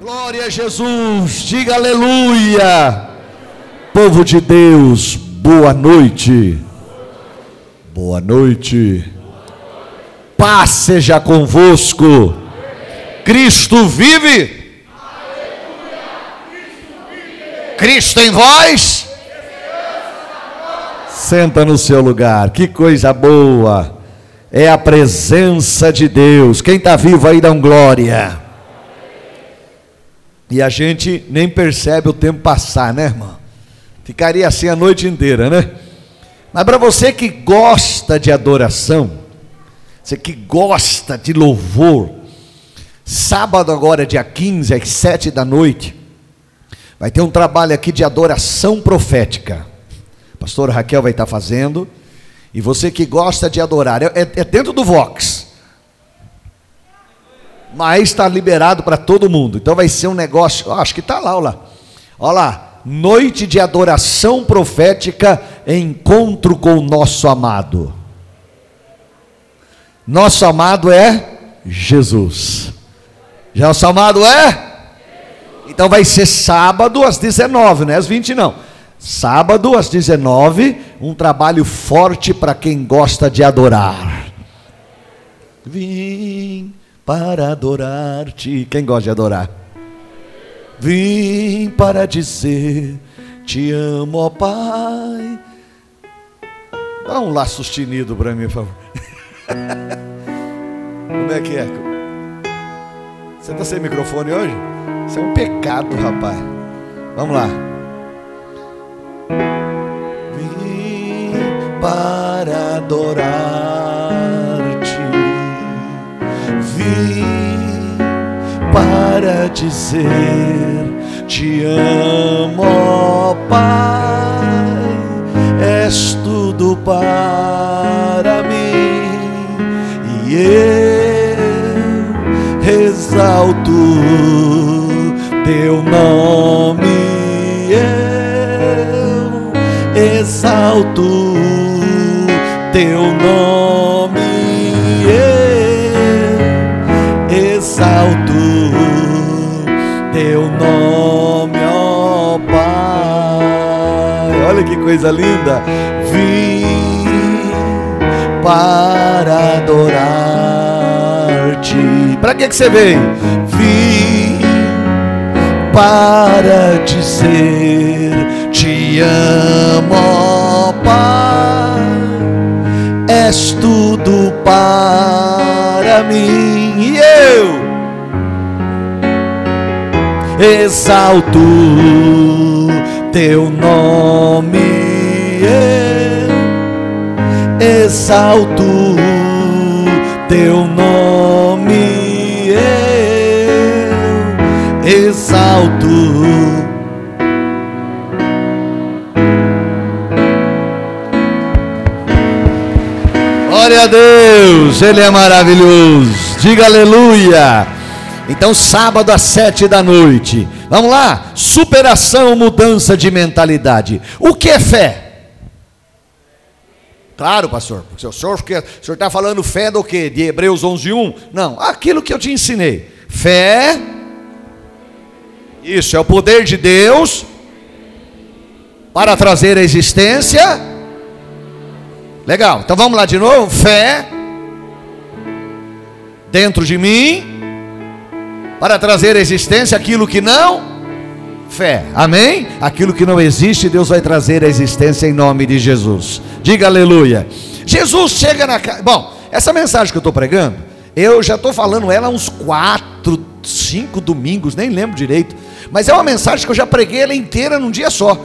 Glória a Jesus, diga aleluia. Povo de Deus, boa noite. Boa noite. Paz seja convosco. Cristo vive. Cristo em vós. Senta no seu lugar. Que coisa boa. É a presença de Deus. Quem está vivo aí dá um glória. E a gente nem percebe o tempo passar, né, irmão? Ficaria assim a noite inteira, né? Mas para você que gosta de adoração, você que gosta de louvor, sábado agora, dia 15, às 7 da noite, vai ter um trabalho aqui de adoração profética. A pastora Raquel vai estar fazendo. E você que gosta de adorar, é, é dentro do Vox mas está liberado para todo mundo. Então vai ser um negócio, acho que está lá, olha lá. Olha lá, noite de adoração profética, encontro com o nosso amado. Nosso amado é Jesus. Nosso amado é? Então vai ser sábado às 19, não é às 20 não. Sábado às 19, um trabalho forte para quem gosta de adorar. Vim para adorar-te. Quem gosta de adorar? Vim para dizer: Te amo, ó Pai. Dá um lá sustenido para mim, por favor. Como é que é? Você está sem microfone hoje? Isso é um pecado, rapaz. Vamos lá. Vim para adorar para dizer: Te amo, ó Pai, és tudo para mim, e eu exalto teu nome, eu exalto teu nome. Coisa linda. Vim para adorar-te. Para que, que você veio? Vim para dizer: Te amo, Pai. És tudo para mim e eu exalto teu nome, exalto teu nome, eu exalto Glória a Deus, Ele é maravilhoso. Diga aleluia. Então, sábado às sete da noite. Vamos lá. Superação, mudança de mentalidade. O que é fé? Claro, pastor, porque o senhor está falando fé do que? De Hebreus 11, 1? Não, aquilo que eu te ensinei. Fé, isso é o poder de Deus para trazer a existência Legal, então vamos lá de novo. Fé dentro de mim para trazer à existência aquilo que não fé. Amém? Aquilo que não existe, Deus vai trazer à existência em nome de Jesus. Diga aleluia. Jesus chega na casa. Bom, essa mensagem que eu estou pregando, eu já estou falando ela há uns quatro, cinco domingos, nem lembro direito. Mas é uma mensagem que eu já preguei ela inteira num dia só.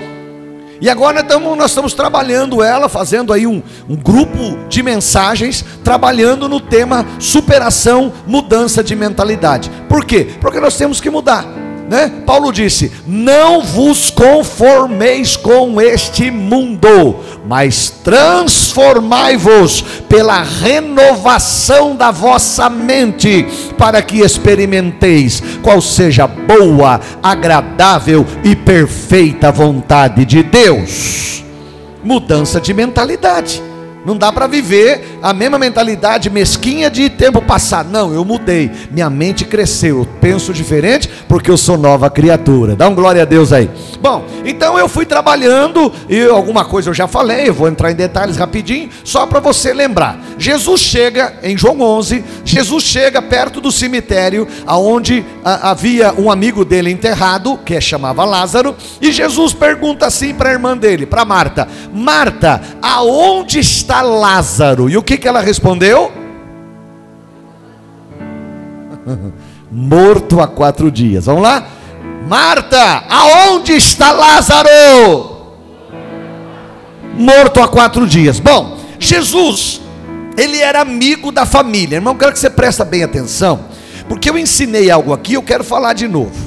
E agora estamos, nós estamos trabalhando ela, fazendo aí um, um grupo de mensagens, trabalhando no tema superação, mudança de mentalidade. Por quê? Porque nós temos que mudar. Né? Paulo disse: Não vos conformeis com este mundo, mas transformai-vos pela renovação da vossa mente, para que experimenteis qual seja boa, agradável e perfeita vontade de Deus. Mudança de mentalidade. Não dá para viver a mesma mentalidade mesquinha de tempo passado. Não, eu mudei. Minha mente cresceu. Eu penso diferente porque eu sou nova criatura. Dá um glória a Deus aí. Bom, então eu fui trabalhando e alguma coisa eu já falei. Eu vou entrar em detalhes rapidinho, só para você lembrar. Jesus chega em João 11. Jesus chega perto do cemitério aonde a, havia um amigo dele enterrado, que chamava Lázaro. E Jesus pergunta assim para a irmã dele, para Marta: Marta, aonde está está Lázaro? E o que, que ela respondeu? Morto há quatro dias. Vamos lá? Marta, aonde está Lázaro? Morto há quatro dias. Bom, Jesus, ele era amigo da família. Irmão, quero que você preste bem atenção, porque eu ensinei algo aqui, eu quero falar de novo.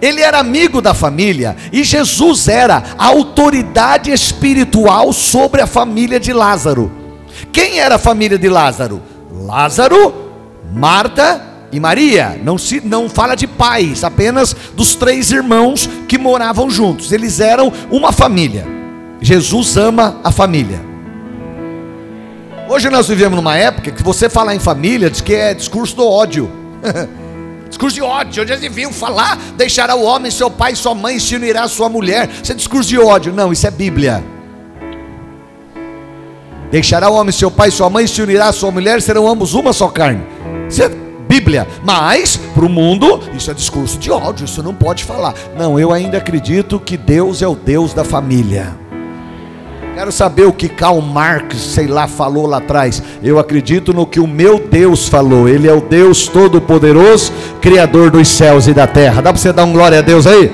Ele era amigo da família e Jesus era a autoridade espiritual sobre a família de Lázaro. Quem era a família de Lázaro? Lázaro, Marta e Maria. Não se não fala de pais, apenas dos três irmãos que moravam juntos. Eles eram uma família. Jesus ama a família. Hoje nós vivemos numa época que você falar em família diz que é discurso do ódio. Discurso de ódio, onde eles deviam falar, deixará o homem, seu pai, sua mãe, se unirá a sua mulher. Isso é discurso de ódio. Não, isso é Bíblia. Deixará o homem, seu pai, sua mãe, se unirá a sua mulher, serão ambos uma só carne. Isso é Bíblia. Mas, para o mundo, isso é discurso de ódio, isso não pode falar. Não, eu ainda acredito que Deus é o Deus da família. Quero saber o que Karl Marx, sei lá, falou lá atrás. Eu acredito no que o meu Deus falou. Ele é o Deus Todo-Poderoso, Criador dos céus e da terra. Dá para você dar um glória a Deus aí?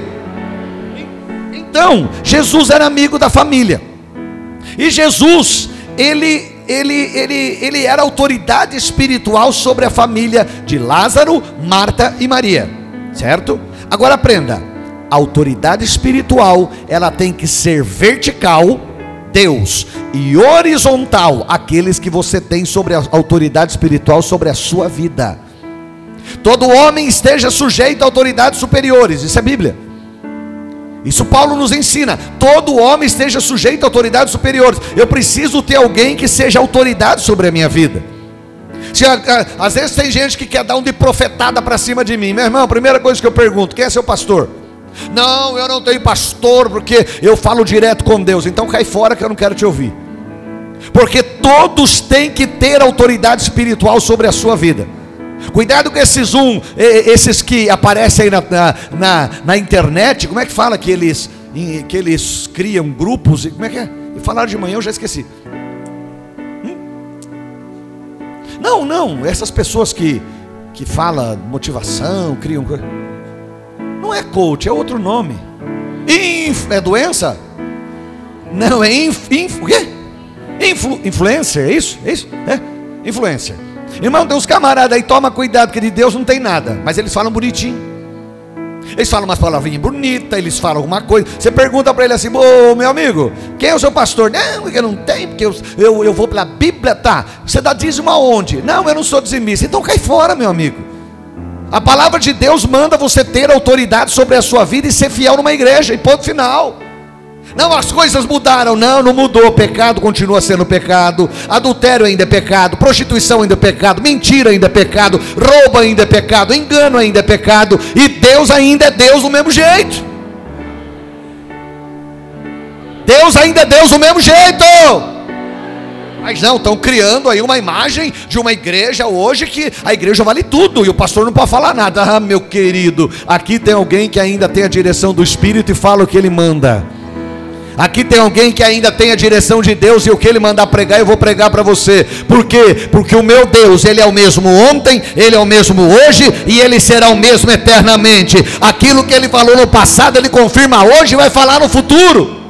Então, Jesus era amigo da família. E Jesus, ele ele, ele, ele era autoridade espiritual sobre a família de Lázaro, Marta e Maria, certo? Agora aprenda: a autoridade espiritual ela tem que ser vertical Deus e horizontal aqueles que você tem sobre a autoridade espiritual sobre a sua vida. Todo homem esteja sujeito a autoridades superiores, isso é Bíblia. Isso Paulo nos ensina. Todo homem esteja sujeito a autoridades superiores. Eu preciso ter alguém que seja autoridade sobre a minha vida. Se, às vezes tem gente que quer dar um de profetada para cima de mim. Meu irmão, a primeira coisa que eu pergunto: quem é seu pastor? Não, eu não tenho pastor porque eu falo direto com Deus. Então cai fora que eu não quero te ouvir. Porque todos têm que ter autoridade espiritual sobre a sua vida. Cuidado com esses um, esses que aparecem aí na, na, na, na internet. Como é que fala que eles, que eles criam grupos? Como é que é? Falaram de manhã, eu já esqueci. Hum? Não, não, essas pessoas que, que falam motivação, criam. Não é coach, é outro nome. Inf, é doença? Não, é inf, inf, o quê? Influ, é isso? É isso? É? Irmão, tem uns camaradas aí, toma cuidado, que de Deus não tem nada, mas eles falam bonitinho. Eles falam umas palavrinhas bonitas, eles falam alguma coisa. Você pergunta para ele assim, ô meu amigo, quem é o seu pastor? Não, eu não tenho, porque eu, eu, eu vou pela Bíblia, tá? Você dá dízimo aonde? Não, eu não sou dizimista. Então cai fora, meu amigo. A palavra de Deus manda você ter autoridade sobre a sua vida e ser fiel numa igreja, e ponto final. Não, as coisas mudaram. Não, não mudou. Pecado continua sendo pecado. Adultério ainda é pecado. Prostituição ainda é pecado. Mentira ainda é pecado. Roubo ainda é pecado. Engano ainda é pecado. E Deus ainda é Deus do mesmo jeito. Deus ainda é Deus do mesmo jeito. Mas não, estão criando aí uma imagem de uma igreja hoje que a igreja vale tudo e o pastor não pode falar nada. Ah, meu querido, aqui tem alguém que ainda tem a direção do Espírito e fala o que ele manda. Aqui tem alguém que ainda tem a direção de Deus e o que ele mandar pregar, eu vou pregar para você. Por quê? Porque o meu Deus, ele é o mesmo ontem, ele é o mesmo hoje e ele será o mesmo eternamente. Aquilo que ele falou no passado, ele confirma hoje e vai falar no futuro.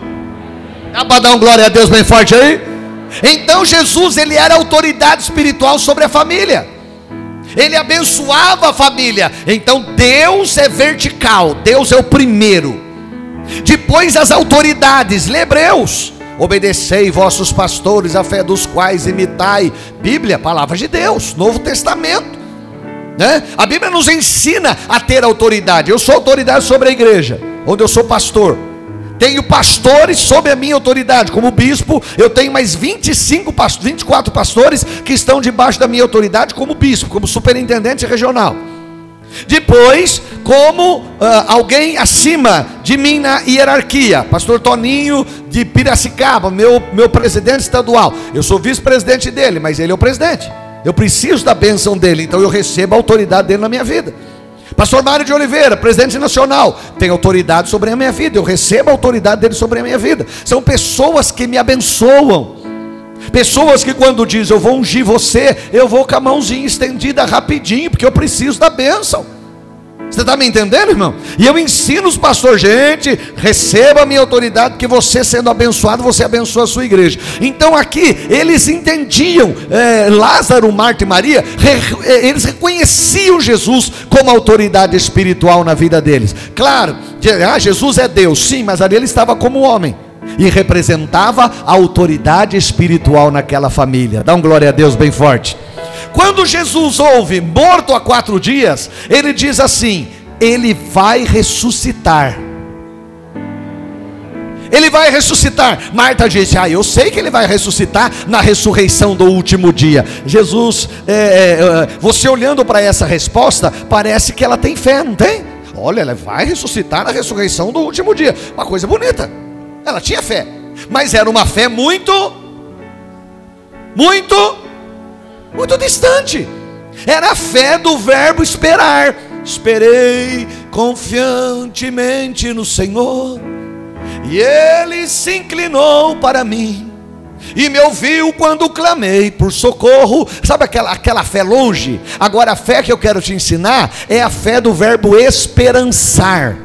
Dá para dar um glória a Deus bem forte aí? Então Jesus, ele era autoridade espiritual sobre a família. Ele abençoava a família. Então Deus é vertical, Deus é o primeiro. Depois as autoridades, Hebreus. Obedecei vossos pastores, a fé dos quais imitai. Bíblia, palavra de Deus, Novo Testamento. Né? A Bíblia nos ensina a ter autoridade. Eu sou autoridade sobre a igreja, onde eu sou pastor. Tenho pastores sob a minha autoridade. Como bispo, eu tenho mais 25 pastores, 24 pastores que estão debaixo da minha autoridade como bispo, como superintendente regional. Depois, como uh, alguém acima de mim na hierarquia, pastor Toninho de Piracicaba, meu, meu presidente estadual. Eu sou vice-presidente dele, mas ele é o presidente. Eu preciso da bênção dele, então eu recebo a autoridade dele na minha vida. Pastor Mário de Oliveira, presidente nacional, tem autoridade sobre a minha vida, eu recebo a autoridade dele sobre a minha vida. São pessoas que me abençoam. Pessoas que quando diz eu vou ungir você, eu vou com a mãozinha estendida rapidinho, porque eu preciso da bênção. Você está me entendendo, irmão? E eu ensino os pastores, gente, receba a minha autoridade, que você sendo abençoado, você abençoa a sua igreja. Então aqui, eles entendiam, é, Lázaro, Marta e Maria, re, eles reconheciam Jesus como autoridade espiritual na vida deles. Claro, ah, Jesus é Deus, sim, mas ali ele estava como homem e representava a autoridade espiritual naquela família. Dá um glória a Deus bem forte. Quando Jesus ouve morto há quatro dias, ele diz assim: Ele vai ressuscitar. Ele vai ressuscitar. Marta disse: Ah, eu sei que ele vai ressuscitar na ressurreição do último dia. Jesus, é, é, você olhando para essa resposta, parece que ela tem fé, não tem? Olha, ela vai ressuscitar na ressurreição do último dia. Uma coisa bonita. Ela tinha fé, mas era uma fé muito, muito muito distante. Era a fé do verbo esperar. Esperei confiantemente no Senhor, e Ele se inclinou para mim e me ouviu quando clamei por socorro. Sabe aquela, aquela fé longe? Agora, a fé que eu quero te ensinar é a fé do verbo esperançar.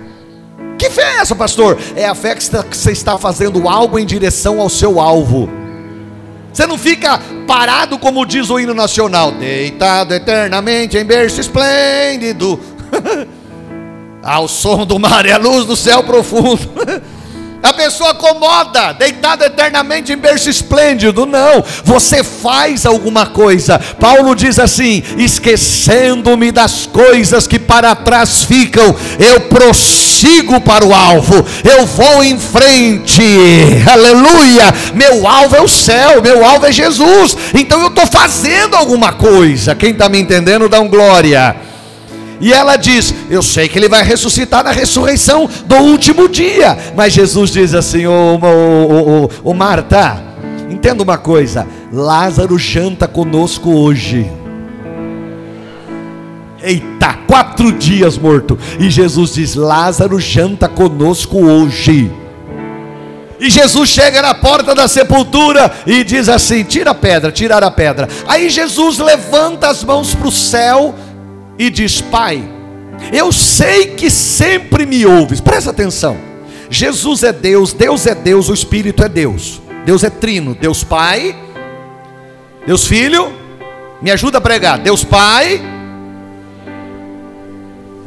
Que fé é essa, pastor? É a fé que você está fazendo algo em direção ao seu alvo. Você não fica parado como diz o hino nacional, deitado eternamente em berço esplêndido, ao som do mar e a luz do céu profundo. A pessoa acomoda, deitado eternamente em berço esplêndido. Não, você faz alguma coisa. Paulo diz assim: esquecendo-me das coisas que para trás ficam, eu prossigo para o alvo, eu vou em frente. Aleluia! Meu alvo é o céu, meu alvo é Jesus. Então eu estou fazendo alguma coisa. Quem está me entendendo, dá um glória. E ela diz: Eu sei que ele vai ressuscitar na ressurreição do último dia. Mas Jesus diz assim: Ô oh, oh, oh, Marta, entenda uma coisa: Lázaro janta conosco hoje. Eita, quatro dias morto. E Jesus diz: Lázaro janta conosco hoje. E Jesus chega na porta da sepultura e diz assim: Tira a pedra, tirar a pedra. Aí Jesus levanta as mãos para o céu e diz: Pai, eu sei que sempre me ouves, presta atenção. Jesus é Deus, Deus é Deus, o Espírito é Deus. Deus é trino, Deus Pai, Deus Filho, me ajuda a pregar. Deus Pai,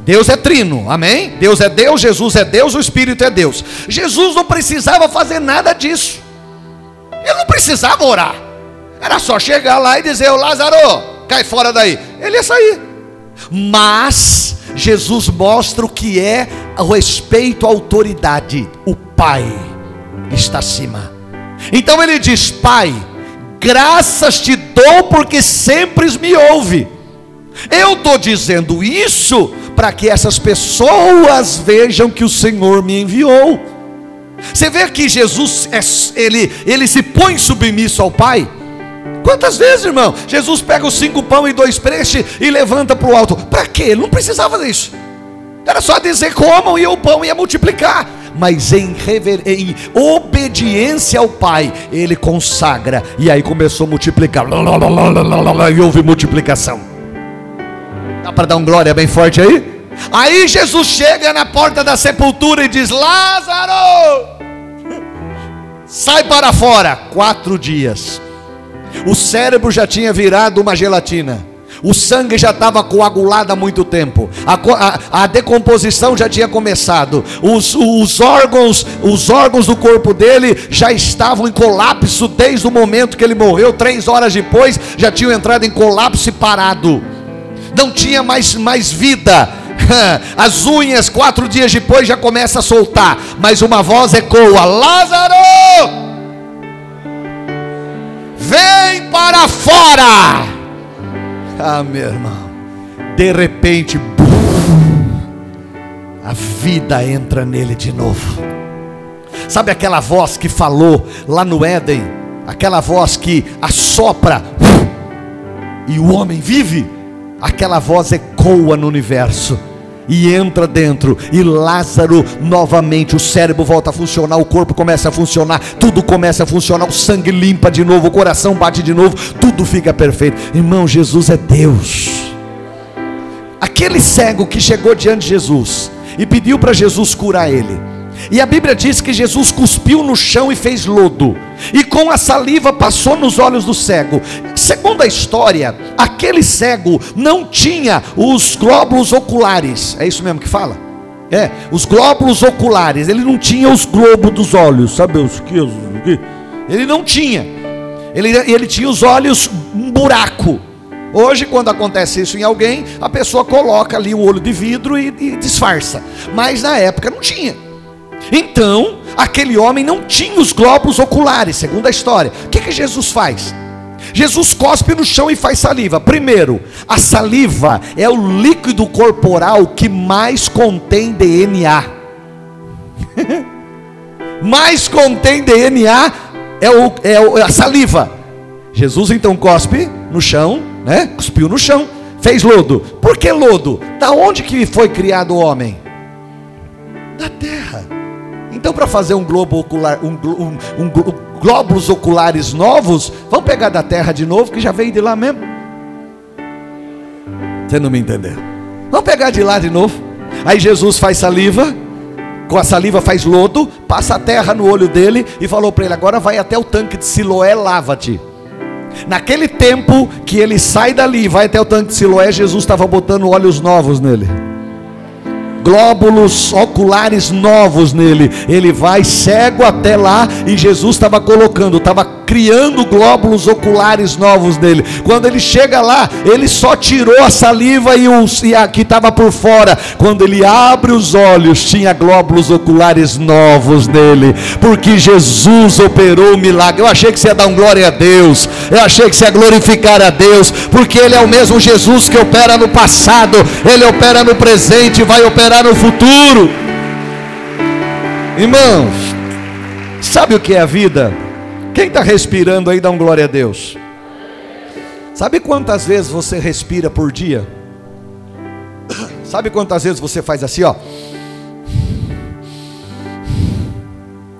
Deus é trino, amém? Deus é Deus, Jesus é Deus, o Espírito é Deus. Jesus não precisava fazer nada disso, ele não precisava orar, era só chegar lá e dizer: Ô Lázaro, cai fora daí, ele ia sair mas Jesus mostra o que é o respeito à autoridade. O Pai está acima. Então ele diz: Pai, graças te dou porque sempre me ouve. Eu estou dizendo isso para que essas pessoas vejam que o Senhor me enviou. Você vê que Jesus é, ele, ele se põe submisso ao Pai. Quantas vezes, irmão? Jesus pega os cinco pão e dois peixes e levanta para o alto. Para quê? Ele não precisava disso. Era só dizer comam e o pão ia multiplicar. Mas em, rever... em obediência ao Pai, ele consagra. E aí começou a multiplicar. E houve multiplicação. Dá para dar um glória bem forte aí? Aí Jesus chega na porta da sepultura e diz: Lázaro, sai para fora. Quatro dias o cérebro já tinha virado uma gelatina. O sangue já estava coagulado há muito tempo. A, a, a decomposição já tinha começado. Os, os, órgãos, os órgãos do corpo dele já estavam em colapso desde o momento que ele morreu. Três horas depois já tinham entrado em colapso e parado. Não tinha mais, mais vida. as unhas, quatro dias depois já começa a soltar, mas uma voz ecoa: Lázaro, vem para fora. Ah, meu irmão, de repente, a vida entra nele de novo. Sabe aquela voz que falou lá no Éden? Aquela voz que assopra e o homem vive? Aquela voz ecoa no universo e entra dentro, e Lázaro novamente, o cérebro volta a funcionar, o corpo começa a funcionar, tudo começa a funcionar, o sangue limpa de novo, o coração bate de novo, tudo fica perfeito. Irmão, Jesus é Deus. Aquele cego que chegou diante de Jesus e pediu para Jesus curar ele. E a Bíblia diz que Jesus cuspiu no chão e fez lodo, e com a saliva passou nos olhos do cego. Segundo a história, aquele cego não tinha os glóbulos oculares, é isso mesmo que fala? É, os glóbulos oculares, ele não tinha os globos dos olhos, sabe os que? Ele não tinha, ele, ele tinha os olhos um buraco. Hoje, quando acontece isso em alguém, a pessoa coloca ali o olho de vidro e, e disfarça, mas na época não tinha. Então, aquele homem não tinha os globos oculares, segundo a história. O que, que Jesus faz? Jesus cospe no chão e faz saliva. Primeiro, a saliva é o líquido corporal que mais contém DNA. mais contém DNA é, o, é, é a saliva. Jesus então cospe no chão, né? Cuspiu no chão, fez lodo. Por que lodo? Da onde que foi criado o homem? Da terra. Então, para fazer um globo ocular, um, um, um, glóbulos oculares novos, vamos pegar da terra de novo, que já veio de lá mesmo. Você não me entendeu? Vamos pegar de lá de novo. Aí Jesus faz saliva, com a saliva faz lodo, passa a terra no olho dele e falou para ele: agora vai até o tanque de Siloé, lava-te. Naquele tempo que ele sai dali, vai até o tanque de Siloé, Jesus estava botando olhos novos nele glóbulos oculares novos nele. Ele vai cego até lá e Jesus estava colocando, estava criando glóbulos oculares novos nele. Quando ele chega lá, ele só tirou a saliva e, os, e a que estava por fora. Quando ele abre os olhos, tinha glóbulos oculares novos nele, porque Jesus operou o milagre. Eu achei que você ia dar um glória a Deus, eu achei que você ia glorificar a Deus, porque Ele é o mesmo Jesus que opera no passado, Ele opera no presente, vai operar no futuro. Irmãos, sabe o que é a vida? Quem está respirando aí, dá um glória a Deus. Sabe quantas vezes você respira por dia? Sabe quantas vezes você faz assim, ó?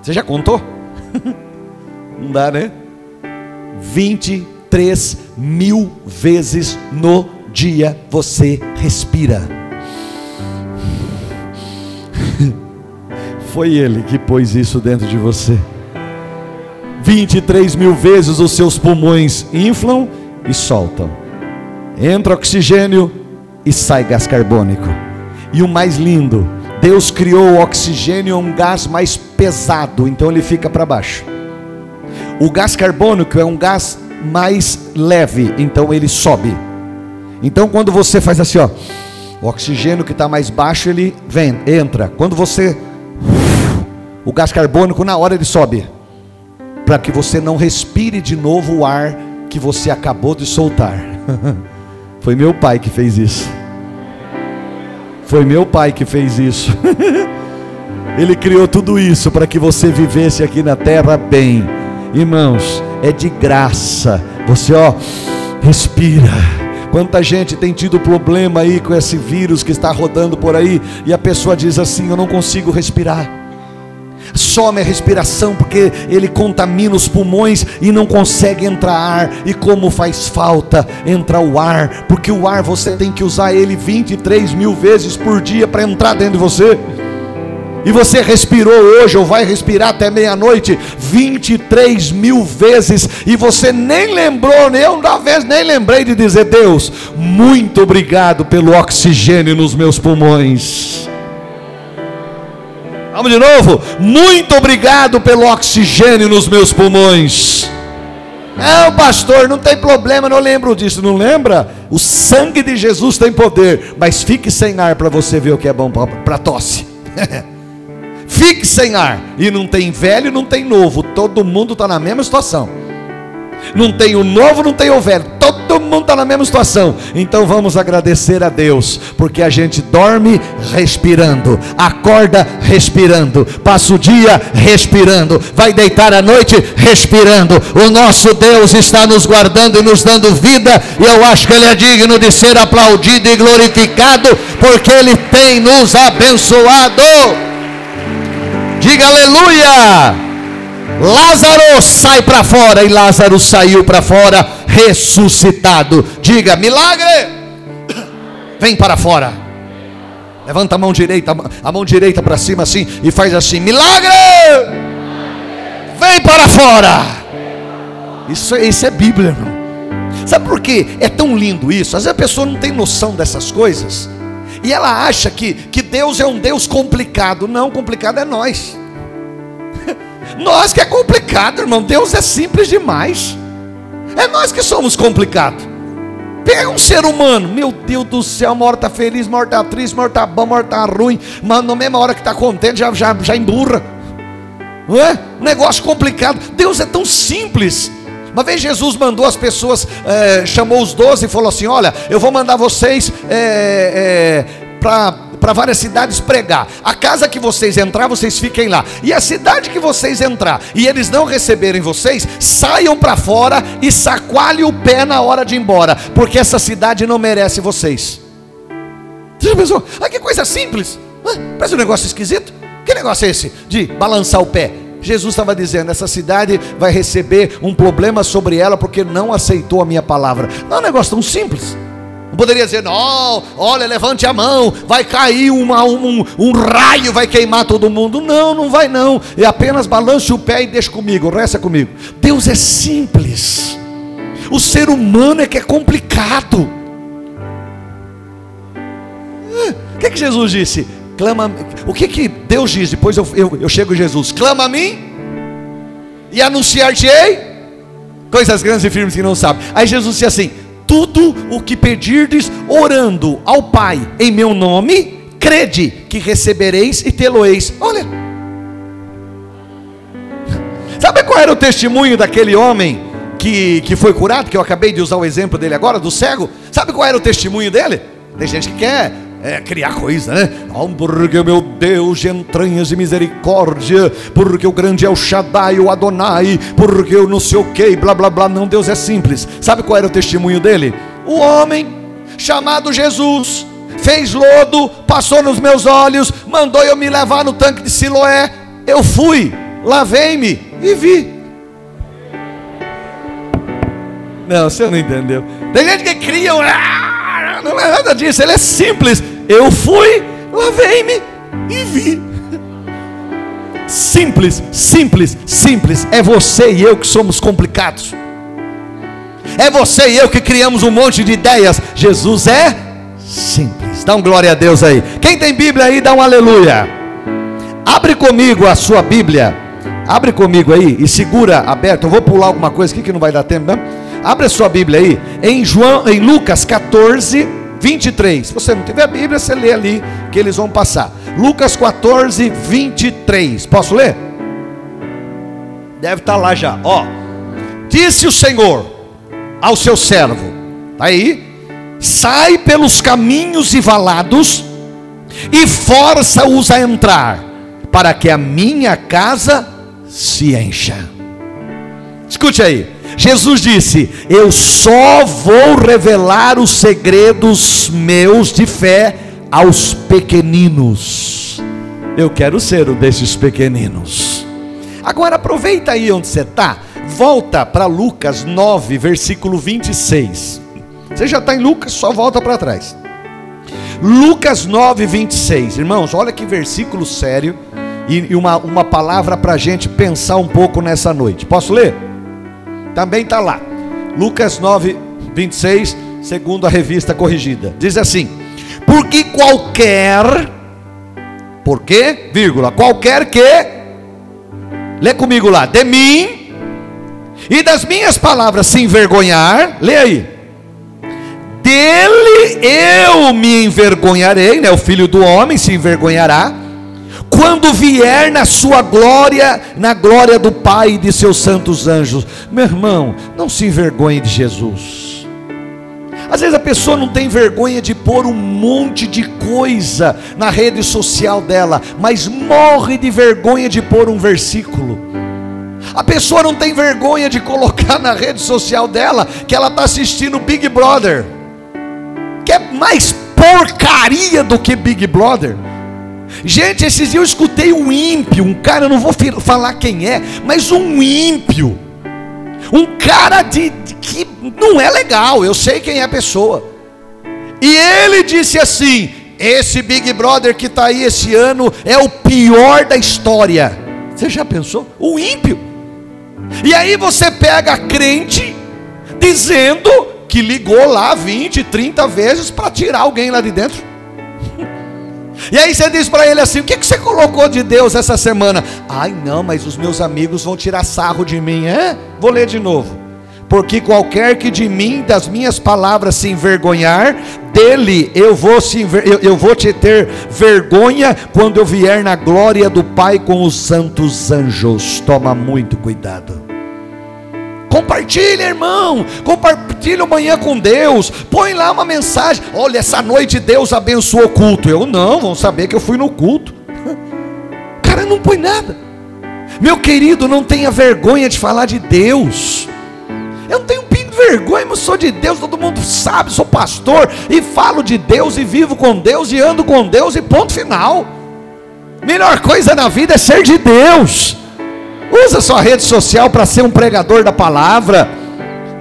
Você já contou? Não dá, né? 23 mil vezes no dia você respira. Foi Ele que pôs isso dentro de você. 23 mil vezes os seus pulmões inflam e soltam. Entra oxigênio e sai gás carbônico. E o mais lindo, Deus criou o oxigênio um gás mais pesado, então ele fica para baixo. O gás carbônico é um gás mais leve, então ele sobe. Então quando você faz assim, ó, o oxigênio que está mais baixo ele vem, entra. Quando você o gás carbônico na hora ele sobe para que você não respire de novo o ar que você acabou de soltar. Foi meu pai que fez isso. Foi meu pai que fez isso. Ele criou tudo isso para que você vivesse aqui na terra bem. Irmãos, é de graça. Você, ó, respira. Quanta gente tem tido problema aí com esse vírus que está rodando por aí e a pessoa diz assim: Eu não consigo respirar some a respiração porque ele contamina os pulmões e não consegue entrar ar. E como faz falta entrar o ar, porque o ar você tem que usar ele 23 mil vezes por dia para entrar dentro de você. E você respirou hoje, ou vai respirar até meia-noite, 23 mil vezes, e você nem lembrou, nem uma vez nem lembrei de dizer, Deus, muito obrigado pelo oxigênio nos meus pulmões. Vamos de novo. Muito obrigado pelo oxigênio nos meus pulmões. É, o pastor, não tem problema, não lembro disso. Não lembra? O sangue de Jesus tem poder. Mas fique sem ar para você ver o que é bom para tosse. fique sem ar. E não tem velho, não tem novo. Todo mundo está na mesma situação. Não tem o novo, não tem o velho. Todo mundo está na mesma situação. Então vamos agradecer a Deus, porque a gente dorme respirando, acorda respirando, passa o dia respirando, vai deitar à noite respirando. O nosso Deus está nos guardando e nos dando vida, e eu acho que Ele é digno de ser aplaudido e glorificado, porque Ele tem nos abençoado. Diga aleluia! Lázaro sai para fora e Lázaro saiu para fora ressuscitado. Diga: milagre! Vem para fora. Levanta a mão direita, a mão direita para cima assim e faz assim: milagre! Vem para fora. Isso, isso é Bíblia, irmão. Sabe por que é tão lindo isso? Às vezes a pessoa não tem noção dessas coisas. E ela acha que, que Deus é um Deus complicado. Não, complicado é nós. Nós que é complicado, irmão. Deus é simples demais. É nós que somos complicados. Pega um ser humano, meu Deus do céu, uma hora está feliz, uma hora está triste, uma hora está bom, uma hora está ruim, mas na mesma hora que está contente já, já, já emburra. Não é? Negócio complicado. Deus é tão simples. Uma vez Jesus mandou as pessoas, é, chamou os doze e falou assim: Olha, eu vou mandar vocês é, é, para para várias cidades pregar. A casa que vocês entrar, vocês fiquem lá. E a cidade que vocês entrar e eles não receberem vocês, saiam para fora e sacoalhem o pé na hora de ir embora, porque essa cidade não merece vocês. Você já pensou? Ah, que coisa simples. Ah, parece um negócio esquisito. Que negócio é esse de balançar o pé? Jesus estava dizendo: essa cidade vai receber um problema sobre ela porque não aceitou a minha palavra. Não é um negócio tão simples. Poderia dizer, não, olha, levante a mão, vai cair uma, um, um raio, vai queimar todo mundo. Não, não vai não. É apenas balance o pé e deixa comigo, resta comigo. Deus é simples. O ser humano é que é complicado. O que, que Jesus disse? Clama. O que, que Deus diz? Depois eu, eu, eu chego em Jesus. Clama a mim e anunciar-te-ei coisas grandes e firmes que não sabe. Aí Jesus disse assim: tudo o que pedirdes orando ao Pai em meu nome, crede que recebereis e tê-lo-eis. Olha. Sabe qual era o testemunho daquele homem que, que foi curado? Que eu acabei de usar o exemplo dele agora, do cego. Sabe qual era o testemunho dele? Tem gente que quer é, criar coisa, né? Porque meu Deus de entranhas e misericórdia, porque o grande é o Shaddai, o Adonai, porque eu não sei o que, blá blá blá. Não, Deus é simples. Sabe qual era o testemunho dele? O homem chamado Jesus fez lodo, passou nos meus olhos, mandou eu me levar no tanque de Siloé. Eu fui, lavei-me e vi. Não, você não entendeu. Tem gente que cria, ah, não é nada disso, ele é simples. Eu fui, lavei-me e vi. Simples, simples, simples. É você e eu que somos complicados. É você e eu que criamos um monte de ideias. Jesus é simples. Dá um glória a Deus aí. Quem tem Bíblia aí, dá um aleluia. Abre comigo a sua Bíblia. Abre comigo aí e segura aberto. Eu vou pular alguma coisa aqui que não vai dar tempo, né? Abre a sua Bíblia aí em João, em Lucas 14 23. Se você não tiver a Bíblia, você lê ali que eles vão passar. Lucas 14, 23. Posso ler? Deve estar lá já. Ó, disse o Senhor ao seu servo, tá aí, sai pelos caminhos e valados e força-os a entrar, para que a minha casa se encha. Escute aí. Jesus disse: Eu só vou revelar os segredos meus de fé aos pequeninos. Eu quero ser um desses pequeninos. Agora aproveita aí onde você está, volta para Lucas 9, versículo 26. Você já está em Lucas, só volta para trás. Lucas 9, 26. Irmãos, olha que versículo sério e uma, uma palavra para a gente pensar um pouco nessa noite. Posso ler? Também está lá. Lucas 9, 26, segundo a revista corrigida. Diz assim: Porque qualquer, porque, vírgula, qualquer que, lê comigo lá, de mim, e das minhas palavras se envergonhar, lê aí. Dele eu me envergonharei, né? O filho do homem se envergonhará quando vier na sua glória, na glória do Pai e de seus santos anjos. Meu irmão, não se envergonhe de Jesus. Às vezes a pessoa não tem vergonha de pôr um monte de coisa na rede social dela, mas morre de vergonha de pôr um versículo. A pessoa não tem vergonha de colocar na rede social dela que ela está assistindo Big Brother, que é mais porcaria do que Big Brother. Gente, esses dias eu escutei um ímpio, um cara, eu não vou falar quem é, mas um ímpio, um cara de, de que não é legal, eu sei quem é a pessoa. E ele disse assim: esse Big Brother que está aí esse ano é o pior da história. Você já pensou? O ímpio. E aí você pega a crente dizendo que ligou lá 20, 30 vezes para tirar alguém lá de dentro. E aí você diz para ele assim: O que, que você colocou de Deus essa semana? Ai, não, mas os meus amigos vão tirar sarro de mim. É? Vou ler de novo. Porque qualquer que de mim, das minhas palavras, se envergonhar, dele eu vou, se, eu, eu vou te ter vergonha quando eu vier na glória do Pai com os santos anjos. Toma muito cuidado. Compartilha, irmão. Compartilha amanhã com Deus. Põe lá uma mensagem. Olha, essa noite Deus abençoou o culto. Eu não, vão saber que eu fui no culto. Cara, não põe nada. Meu querido, não tenha vergonha de falar de Deus. Eu não tenho um pingo de vergonha, mas sou de Deus, todo mundo sabe, sou pastor e falo de Deus e vivo com Deus e ando com Deus e ponto final. Melhor coisa na vida é ser de Deus. Usa sua rede social para ser um pregador da palavra.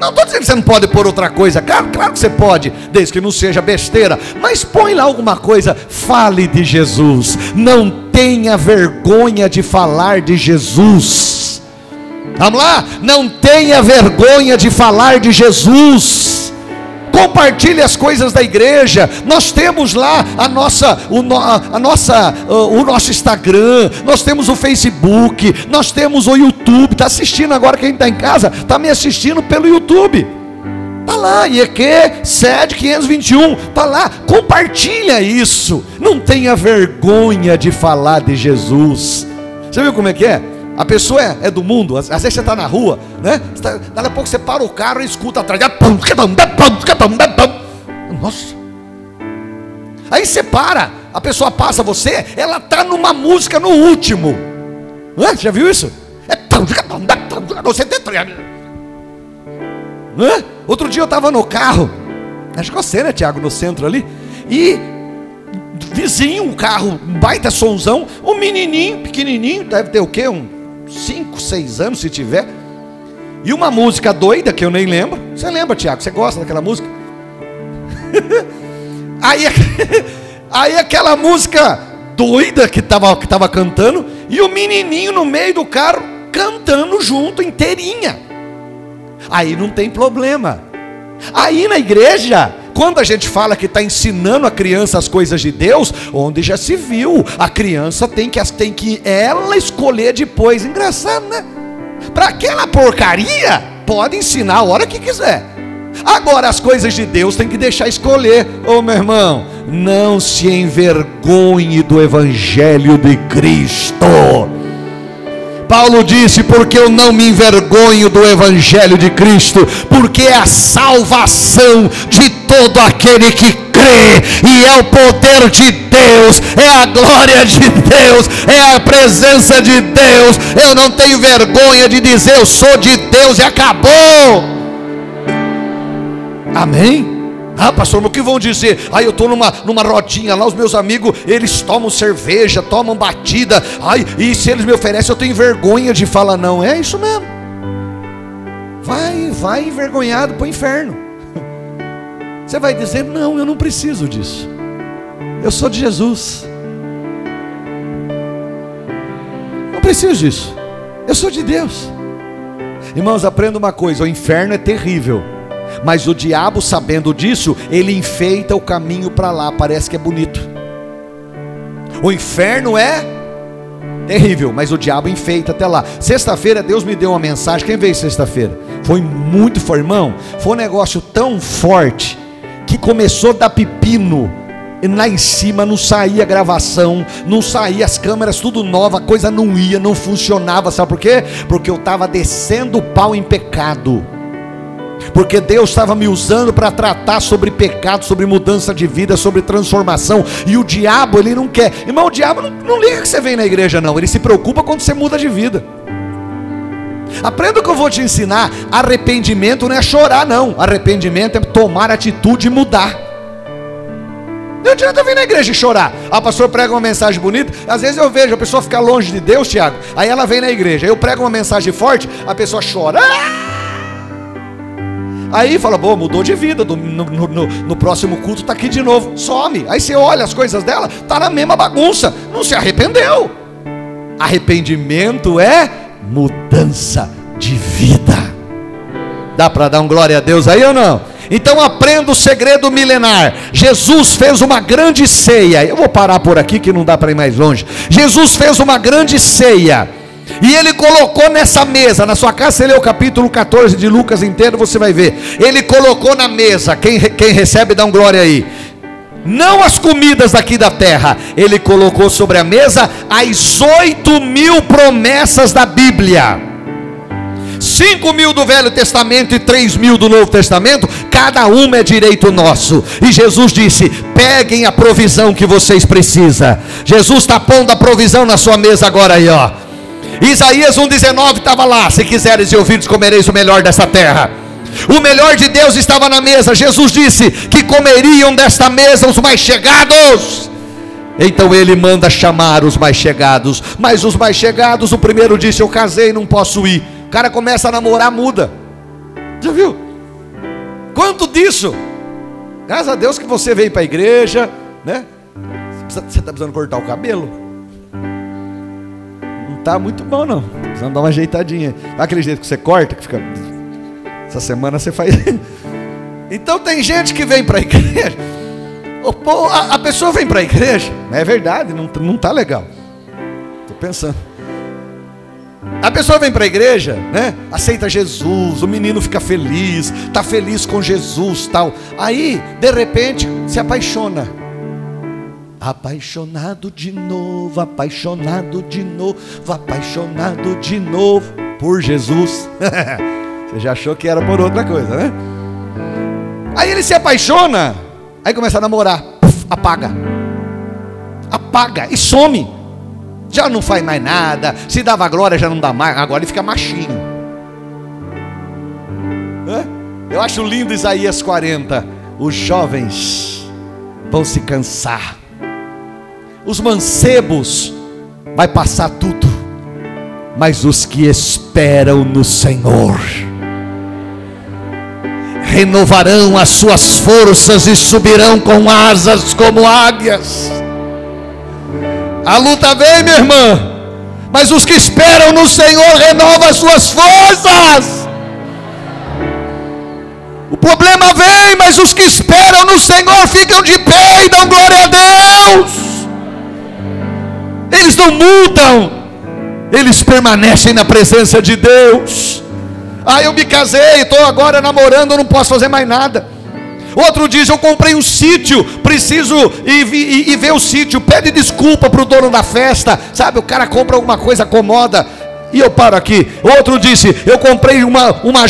Não estou dizendo que você não pode pôr outra coisa. Claro, claro que você pode, desde que não seja besteira. Mas põe lá alguma coisa. Fale de Jesus. Não tenha vergonha de falar de Jesus. Vamos lá? Não tenha vergonha de falar de Jesus compartilhe as coisas da igreja. Nós temos lá a nossa, o, a nossa, o nosso Instagram, nós temos o Facebook, nós temos o YouTube. Está assistindo agora quem está em casa, está me assistindo pelo YouTube. Está lá, IEQ sede 521, está lá, compartilha isso. Não tenha vergonha de falar de Jesus. Você viu como é que é? A pessoa é, é, do mundo, às, vezes você está na rua, né? Tá, daqui a pouco você para o carro e escuta atrás. Nossa. Aí você para, a pessoa passa você, ela está numa música no último. Né? Já viu isso? É você né? Outro dia eu estava no carro, acho que você, né, Tiago, no centro ali, e vizinho, um carro, um baita sonzão, um menininho, pequenininho, deve ter o quê? Um 5, 6 anos, se tiver. E uma música doida que eu nem lembro. Você lembra, Tiago? Você gosta daquela música? aí, aí aquela música doida que estava que tava cantando. E o menininho no meio do carro cantando junto, inteirinha. Aí não tem problema. Aí na igreja, quando a gente fala que está ensinando a criança as coisas de Deus, onde já se viu, a criança tem que, tem que ela escolher depois. Engraçado, né? Para aquela porcaria, pode ensinar a hora que quiser. Agora as coisas de Deus tem que deixar escolher. Ô oh, meu irmão, não se envergonhe do Evangelho de Cristo. Paulo disse: Porque eu não me envergonho do Evangelho de Cristo, porque é a salvação de todo aquele que crê, e é o poder de Deus, é a glória de Deus, é a presença de Deus. Eu não tenho vergonha de dizer: Eu sou de Deus e acabou. Amém? Ah, pastor, mas o que vão dizer? Ah, eu estou numa, numa rodinha lá, os meus amigos, eles tomam cerveja, tomam batida. Ai, e se eles me oferecem, eu tenho vergonha de falar não. É isso mesmo. Vai, vai envergonhado para o inferno. Você vai dizer, não, eu não preciso disso. Eu sou de Jesus. Não preciso disso. Eu sou de Deus. Irmãos, aprenda uma coisa: o inferno é terrível. Mas o diabo, sabendo disso, ele enfeita o caminho para lá, parece que é bonito. O inferno é Terrível, mas o diabo enfeita até lá. Sexta-feira Deus me deu uma mensagem. Quem veio sexta-feira? Foi muito forte, irmão. Foi um negócio tão forte que começou a dar pepino. E lá em cima não saía gravação, não saía as câmeras tudo nova, a coisa não ia, não funcionava, sabe por quê? Porque eu estava descendo o pau em pecado porque Deus estava me usando para tratar sobre pecado, sobre mudança de vida, sobre transformação, e o diabo, ele não quer, irmão, o diabo não, não liga que você vem na igreja, não, ele se preocupa quando você muda de vida. Aprenda o que eu vou te ensinar: arrependimento não é chorar, não, arrependimento é tomar atitude e mudar. Não adianta vir na igreja e chorar. Ah, pastor prega uma mensagem bonita. Às vezes eu vejo a pessoa ficar longe de Deus, Tiago. Aí ela vem na igreja. Eu prego uma mensagem forte, a pessoa chora. Ah! Aí fala, bom, mudou de vida, no, no, no, no próximo culto está aqui de novo, some. Aí você olha as coisas dela, está na mesma bagunça, não se arrependeu. Arrependimento é mudança de vida. Dá para dar um glória a Deus aí ou não? Então aprenda o segredo milenar. Jesus fez uma grande ceia. Eu vou parar por aqui que não dá para ir mais longe. Jesus fez uma grande ceia e ele colocou nessa mesa, na sua casa, você lê o capítulo 14 de Lucas inteiro, você vai ver. Ele colocou na mesa, quem, quem recebe dá um glória aí. Não as comidas daqui da terra, ele colocou sobre a mesa as oito mil promessas da Bíblia. Cinco mil do Velho Testamento e três mil do Novo Testamento, cada uma é direito nosso. E Jesus disse: peguem a provisão que vocês precisam. Jesus está pondo a provisão na sua mesa agora aí, ó. Isaías 1,19 estava lá: Se quiseres e ouvides, comereis o melhor dessa terra. O melhor de Deus estava na mesa. Jesus disse que comeriam desta mesa os mais chegados. Então ele manda chamar os mais chegados. Mas os mais chegados, o primeiro disse: Eu casei, não posso ir. O cara começa a namorar, muda. Já viu? Quanto disso? Graças a Deus que você veio para a igreja, né? Você está precisando cortar o cabelo? Tá muito bom não. Precisando dar uma ajeitadinha. Aquele jeito que você corta, que fica. Essa semana você faz. então tem gente que vem para a igreja. A, pessoa vem para a igreja, é verdade, não, não tá legal. Estou pensando. A pessoa vem para a igreja, né? Aceita Jesus, o menino fica feliz, tá feliz com Jesus, tal. Aí, de repente, se apaixona Apaixonado de novo, apaixonado de novo, apaixonado de novo por Jesus. Você já achou que era por outra coisa, né? Aí ele se apaixona, aí começa a namorar, Puf, apaga, apaga e some. Já não faz mais nada, se dava glória já não dá mais, agora ele fica machinho. Eu acho lindo Isaías 40. Os jovens vão se cansar os mancebos, vai passar tudo, mas os que esperam no Senhor renovarão as suas forças e subirão com asas como águias. A luta vem, minha irmã, mas os que esperam no Senhor renovam as suas forças. O problema vem, mas os que esperam no Senhor ficam de pé e dão glória a Deus eles não mudam, eles permanecem na presença de Deus. Ah, eu me casei, estou agora namorando, não posso fazer mais nada. Outro diz: Eu comprei um sítio, preciso ir, ir, ir ver o sítio. Pede desculpa para o dono da festa, sabe? O cara compra alguma coisa, acomoda. E eu paro aqui. Outro disse: Eu comprei uma, uma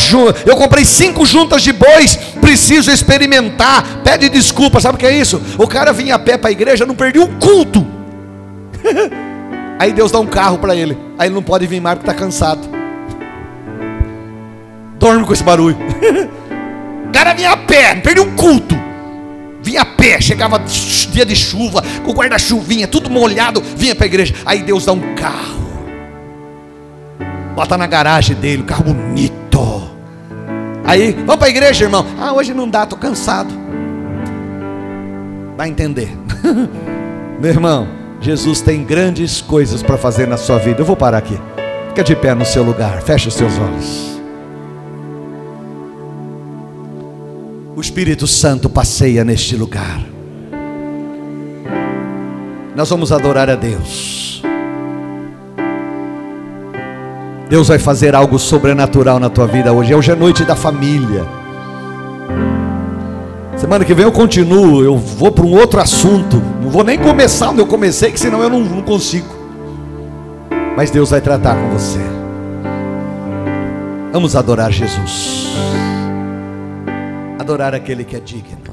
eu comprei cinco juntas de bois, preciso experimentar. Pede desculpa, sabe o que é isso? O cara vinha a pé para a igreja, não perdi um culto. Aí Deus dá um carro para ele. Aí ele não pode vir mais porque está cansado. Dorme com esse barulho. o cara vinha a pé, perdeu um culto. Vinha a pé, chegava dia de chuva, com guarda-chuvinha, tudo molhado, vinha para a igreja. Aí Deus dá um carro. Bota na garagem dele, um carro bonito. Aí, vamos para a igreja, irmão. Ah, hoje não dá, estou cansado. Vai entender. Meu irmão, Jesus tem grandes coisas para fazer na sua vida. Eu vou parar aqui. Fica de pé no seu lugar, feche os seus olhos. O Espírito Santo passeia neste lugar. Nós vamos adorar a Deus. Deus vai fazer algo sobrenatural na tua vida hoje. Hoje é noite da família. Semana que vem eu continuo, eu vou para um outro assunto. Vou nem começar onde eu comecei, que senão eu não, não consigo. Mas Deus vai tratar com você. Vamos adorar Jesus. Adorar aquele que é digno.